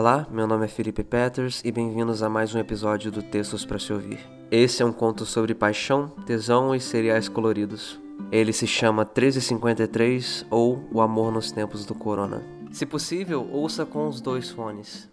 Olá, meu nome é Felipe Peters e bem-vindos a mais um episódio do Textos para se ouvir. Esse é um conto sobre paixão, tesão e cereais coloridos. Ele se chama 1353 ou O Amor nos Tempos do Corona. Se possível, ouça com os dois fones.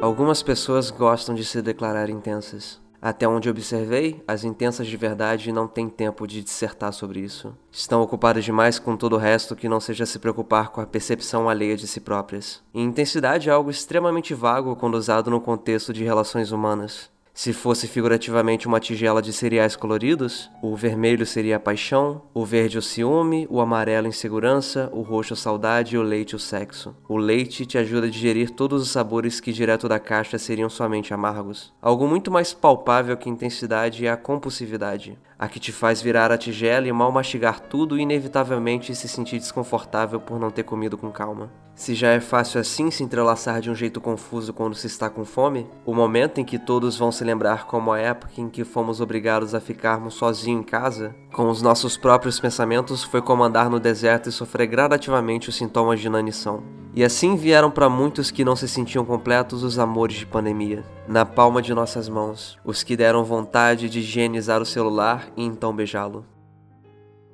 Algumas pessoas gostam de se declarar intensas. Até onde observei, as intensas de verdade não têm tempo de dissertar sobre isso. Estão ocupadas demais com todo o resto que não seja se preocupar com a percepção alheia de si próprias. E intensidade é algo extremamente vago quando usado no contexto de relações humanas. Se fosse figurativamente uma tigela de cereais coloridos, o vermelho seria a paixão, o verde o ciúme, o amarelo a insegurança, o roxo a saudade e o leite o sexo. O leite te ajuda a digerir todos os sabores que direto da caixa seriam somente amargos. Algo muito mais palpável que intensidade é a compulsividade, a que te faz virar a tigela e mal mastigar tudo e inevitavelmente se sentir desconfortável por não ter comido com calma. Se já é fácil assim se entrelaçar de um jeito confuso quando se está com fome, o momento em que todos vão se lembrar como a época em que fomos obrigados a ficarmos sozinhos em casa, com os nossos próprios pensamentos, foi comandar no deserto e sofrer gradativamente os sintomas de inanição. E assim vieram para muitos que não se sentiam completos os amores de pandemia, na palma de nossas mãos, os que deram vontade de higienizar o celular e então beijá-lo.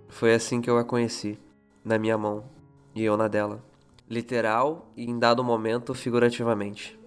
Foi assim que eu a conheci, na minha mão, e eu na dela literal e em dado momento figurativamente.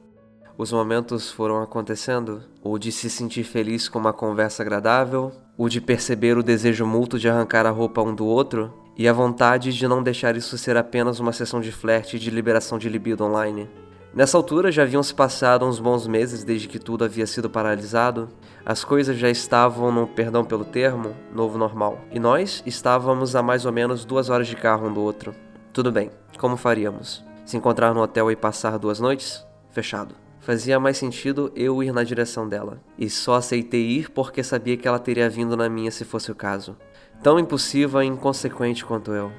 Os momentos foram acontecendo, o de se sentir feliz com uma conversa agradável, o de perceber o desejo mútuo de arrancar a roupa um do outro e a vontade de não deixar isso ser apenas uma sessão de flerte e de liberação de libido online. Nessa altura já haviam se passado uns bons meses desde que tudo havia sido paralisado, as coisas já estavam, no perdão pelo termo, novo normal, e nós estávamos a mais ou menos duas horas de carro um do outro. Tudo bem, como faríamos? Se encontrar no hotel e passar duas noites? Fechado. Fazia mais sentido eu ir na direção dela, e só aceitei ir porque sabia que ela teria vindo na minha se fosse o caso. Tão impulsiva e inconsequente quanto eu.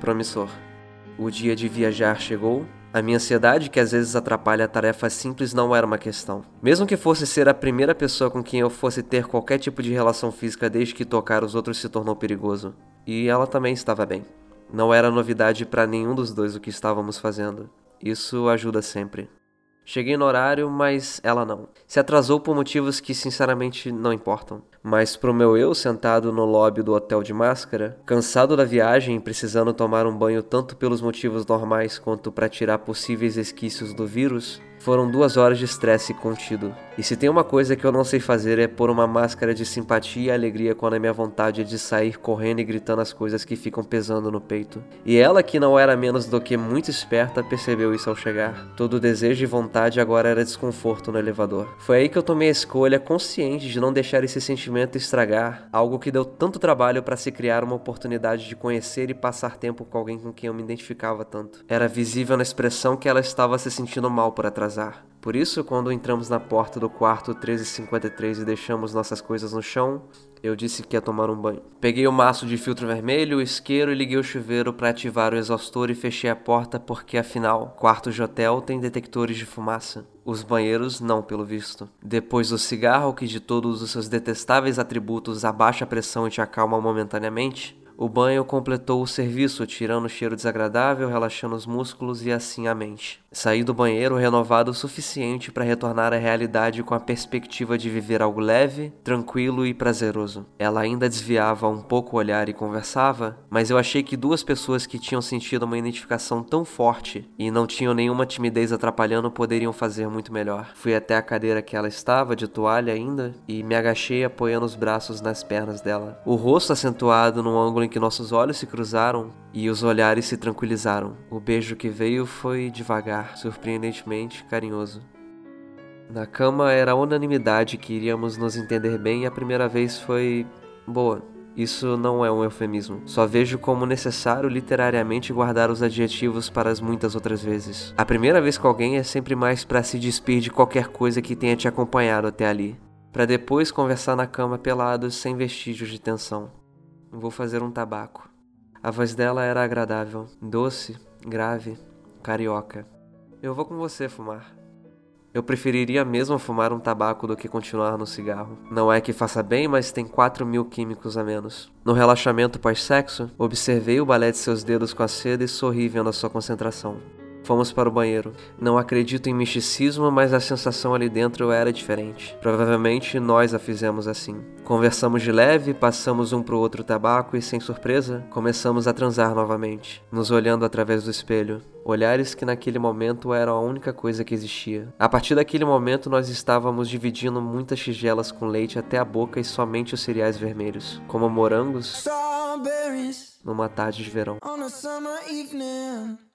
Promissor. O dia de viajar chegou. A minha ansiedade, que às vezes atrapalha a tarefa simples, não era uma questão. Mesmo que fosse ser a primeira pessoa com quem eu fosse ter qualquer tipo de relação física desde que tocar os outros se tornou perigoso. E ela também estava bem. Não era novidade para nenhum dos dois o que estávamos fazendo. Isso ajuda sempre. Cheguei no horário, mas ela não. Se atrasou por motivos que sinceramente não importam. Mas pro meu eu sentado no lobby do hotel de máscara, cansado da viagem e precisando tomar um banho tanto pelos motivos normais quanto para tirar possíveis resquícios do vírus, foram duas horas de estresse contido. E se tem uma coisa que eu não sei fazer é pôr uma máscara de simpatia e alegria quando a minha vontade é de sair correndo e gritando as coisas que ficam pesando no peito. E ela, que não era menos do que muito esperta, percebeu isso ao chegar. Todo desejo e vontade agora era desconforto no elevador. Foi aí que eu tomei a escolha consciente de não deixar esse sentimento estragar algo que deu tanto trabalho para se criar uma oportunidade de conhecer e passar tempo com alguém com quem eu me identificava tanto. Era visível na expressão que ela estava se sentindo mal por atrasar atrasar. Por isso, quando entramos na porta do quarto 1353 e deixamos nossas coisas no chão, eu disse que ia tomar um banho. Peguei o maço de filtro vermelho, o isqueiro e liguei o chuveiro para ativar o exaustor e fechei a porta porque, afinal, quartos de hotel têm detectores de fumaça. Os banheiros não, pelo visto. Depois do cigarro, que de todos os seus detestáveis atributos abaixa a pressão e te acalma momentaneamente, o banho completou o serviço, tirando o cheiro desagradável, relaxando os músculos e assim a mente. Saí do banheiro renovado o suficiente para retornar à realidade com a perspectiva de viver algo leve, tranquilo e prazeroso. Ela ainda desviava um pouco o olhar e conversava, mas eu achei que duas pessoas que tinham sentido uma identificação tão forte e não tinham nenhuma timidez atrapalhando poderiam fazer muito melhor. Fui até a cadeira que ela estava, de toalha ainda, e me agachei apoiando os braços nas pernas dela. O rosto acentuado num ângulo em que nossos olhos se cruzaram e os olhares se tranquilizaram. O beijo que veio foi devagar, surpreendentemente carinhoso. Na cama era unanimidade que iríamos nos entender bem e a primeira vez foi boa. Isso não é um eufemismo. Só vejo como necessário literariamente guardar os adjetivos para as muitas outras vezes. A primeira vez com alguém é sempre mais para se despir de qualquer coisa que tenha te acompanhado até ali, para depois conversar na cama pelados sem vestígios de tensão. Vou fazer um tabaco. A voz dela era agradável, doce, grave, carioca. Eu vou com você fumar. Eu preferiria mesmo fumar um tabaco do que continuar no cigarro. Não é que faça bem, mas tem 4 mil químicos a menos. No relaxamento pós-sexo, observei o balé de seus dedos com a seda e sorri vendo a sua concentração. Fomos para o banheiro. Não acredito em misticismo, mas a sensação ali dentro era diferente. Provavelmente nós a fizemos assim. Conversamos de leve, passamos um pro outro tabaco e, sem surpresa, começamos a transar novamente, nos olhando através do espelho. Olhares que naquele momento eram a única coisa que existia. A partir daquele momento, nós estávamos dividindo muitas tigelas com leite até a boca e somente os cereais vermelhos, como morangos numa tarde de verão.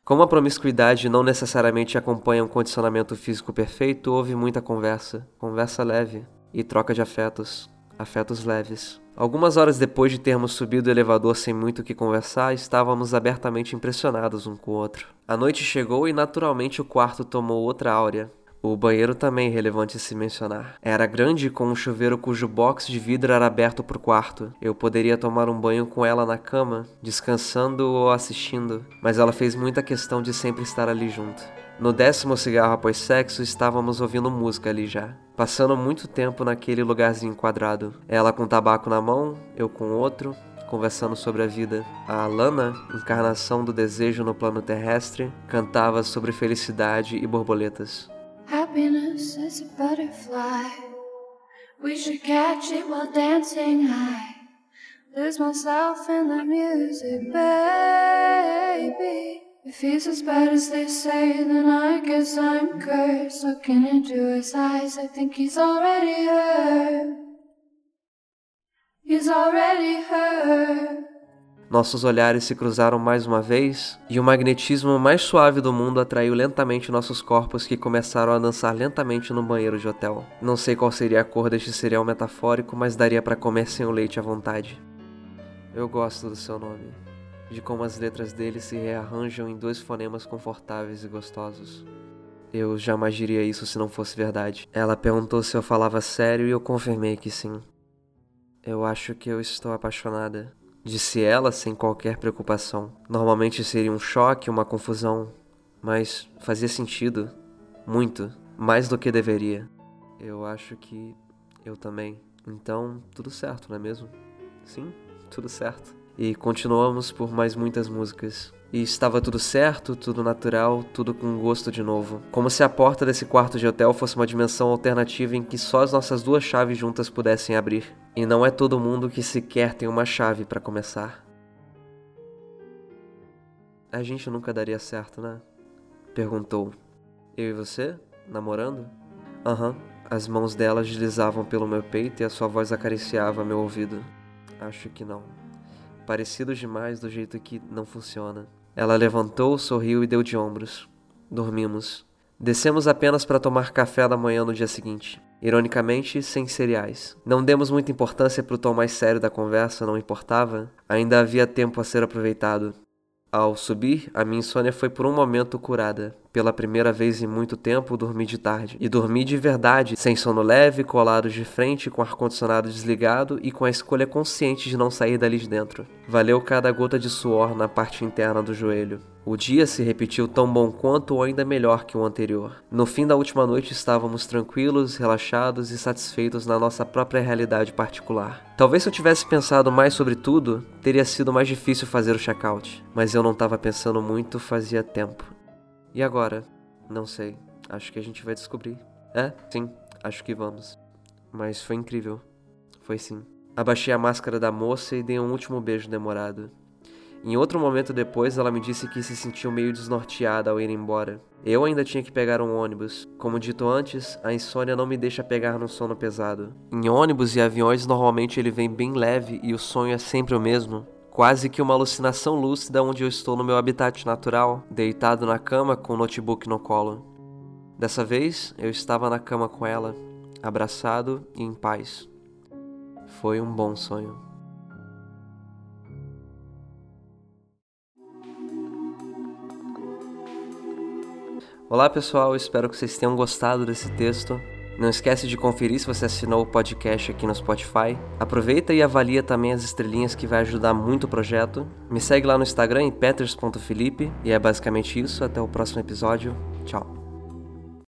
Como a promiscuidade não necessariamente acompanha um condicionamento físico perfeito, houve muita conversa, conversa leve e troca de afetos, afetos leves. Algumas horas depois de termos subido o elevador sem muito o que conversar, estávamos abertamente impressionados um com o outro. A noite chegou e naturalmente o quarto tomou outra áurea. O banheiro também relevante se mencionar. Era grande com um chuveiro cujo box de vidro era aberto para o quarto. Eu poderia tomar um banho com ela na cama, descansando ou assistindo, mas ela fez muita questão de sempre estar ali junto. No décimo cigarro após sexo, estávamos ouvindo música ali já. Passando muito tempo naquele lugarzinho quadrado. Ela com tabaco na mão, eu com outro, conversando sobre a vida. A Alana, encarnação do desejo no plano terrestre, cantava sobre felicidade e borboletas. Happiness is a butterfly. We should catch it while dancing high. Lose myself in the music, baby. If he's as bad as they say, then I guess I'm cursed. Looking into his eyes, I think he's already hurt. He's already hurt. Nossos olhares se cruzaram mais uma vez e o magnetismo mais suave do mundo atraiu lentamente nossos corpos que começaram a dançar lentamente no banheiro de hotel. Não sei qual seria a cor deste cereal metafórico, mas daria para comer sem o leite à vontade. Eu gosto do seu nome, de como as letras dele se rearranjam em dois fonemas confortáveis e gostosos. Eu jamais diria isso se não fosse verdade. Ela perguntou se eu falava sério e eu confirmei que sim. Eu acho que eu estou apaixonada disse ela sem qualquer preocupação. Normalmente seria um choque, uma confusão, mas fazia sentido, muito, mais do que deveria. Eu acho que eu também. Então, tudo certo, não é mesmo? Sim, tudo certo. E continuamos por mais muitas músicas. E estava tudo certo, tudo natural, tudo com gosto de novo. Como se a porta desse quarto de hotel fosse uma dimensão alternativa em que só as nossas duas chaves juntas pudessem abrir. E não é todo mundo que sequer tem uma chave para começar. A gente nunca daria certo, né? Perguntou. Eu e você? Namorando? Aham. Uhum. As mãos dela deslizavam pelo meu peito e a sua voz acariciava meu ouvido. Acho que não. Parecidos demais do jeito que não funciona. Ela levantou, sorriu e deu de ombros. Dormimos. Descemos apenas para tomar café da manhã no dia seguinte. Ironicamente, sem cereais. Não demos muita importância para o tom mais sério da conversa, não importava. Ainda havia tempo a ser aproveitado. Ao subir, a minha insônia foi por um momento curada. Pela primeira vez em muito tempo, dormi de tarde. E dormi de verdade, sem sono leve, colado de frente, com ar-condicionado desligado e com a escolha consciente de não sair dali de dentro. Valeu cada gota de suor na parte interna do joelho. O dia se repetiu tão bom quanto ou ainda melhor que o anterior. No fim da última noite estávamos tranquilos, relaxados e satisfeitos na nossa própria realidade particular. Talvez se eu tivesse pensado mais sobre tudo, teria sido mais difícil fazer o check-out, mas eu não estava pensando muito fazia tempo. E agora? Não sei. Acho que a gente vai descobrir. É? Sim, acho que vamos. Mas foi incrível. Foi sim. Abaixei a máscara da moça e dei um último beijo demorado. Em outro momento depois, ela me disse que se sentiu meio desnorteada ao ir embora. Eu ainda tinha que pegar um ônibus. Como dito antes, a insônia não me deixa pegar no sono pesado. Em ônibus e aviões, normalmente ele vem bem leve e o sonho é sempre o mesmo. Quase que uma alucinação lúcida onde eu estou no meu habitat natural, deitado na cama com o notebook no colo. Dessa vez, eu estava na cama com ela, abraçado e em paz. Foi um bom sonho. Olá pessoal, espero que vocês tenham gostado desse texto. Não esquece de conferir se você assinou o podcast aqui no Spotify. Aproveita e avalia também as estrelinhas que vai ajudar muito o projeto. Me segue lá no Instagram em peters.felipe e é basicamente isso. Até o próximo episódio. Tchau.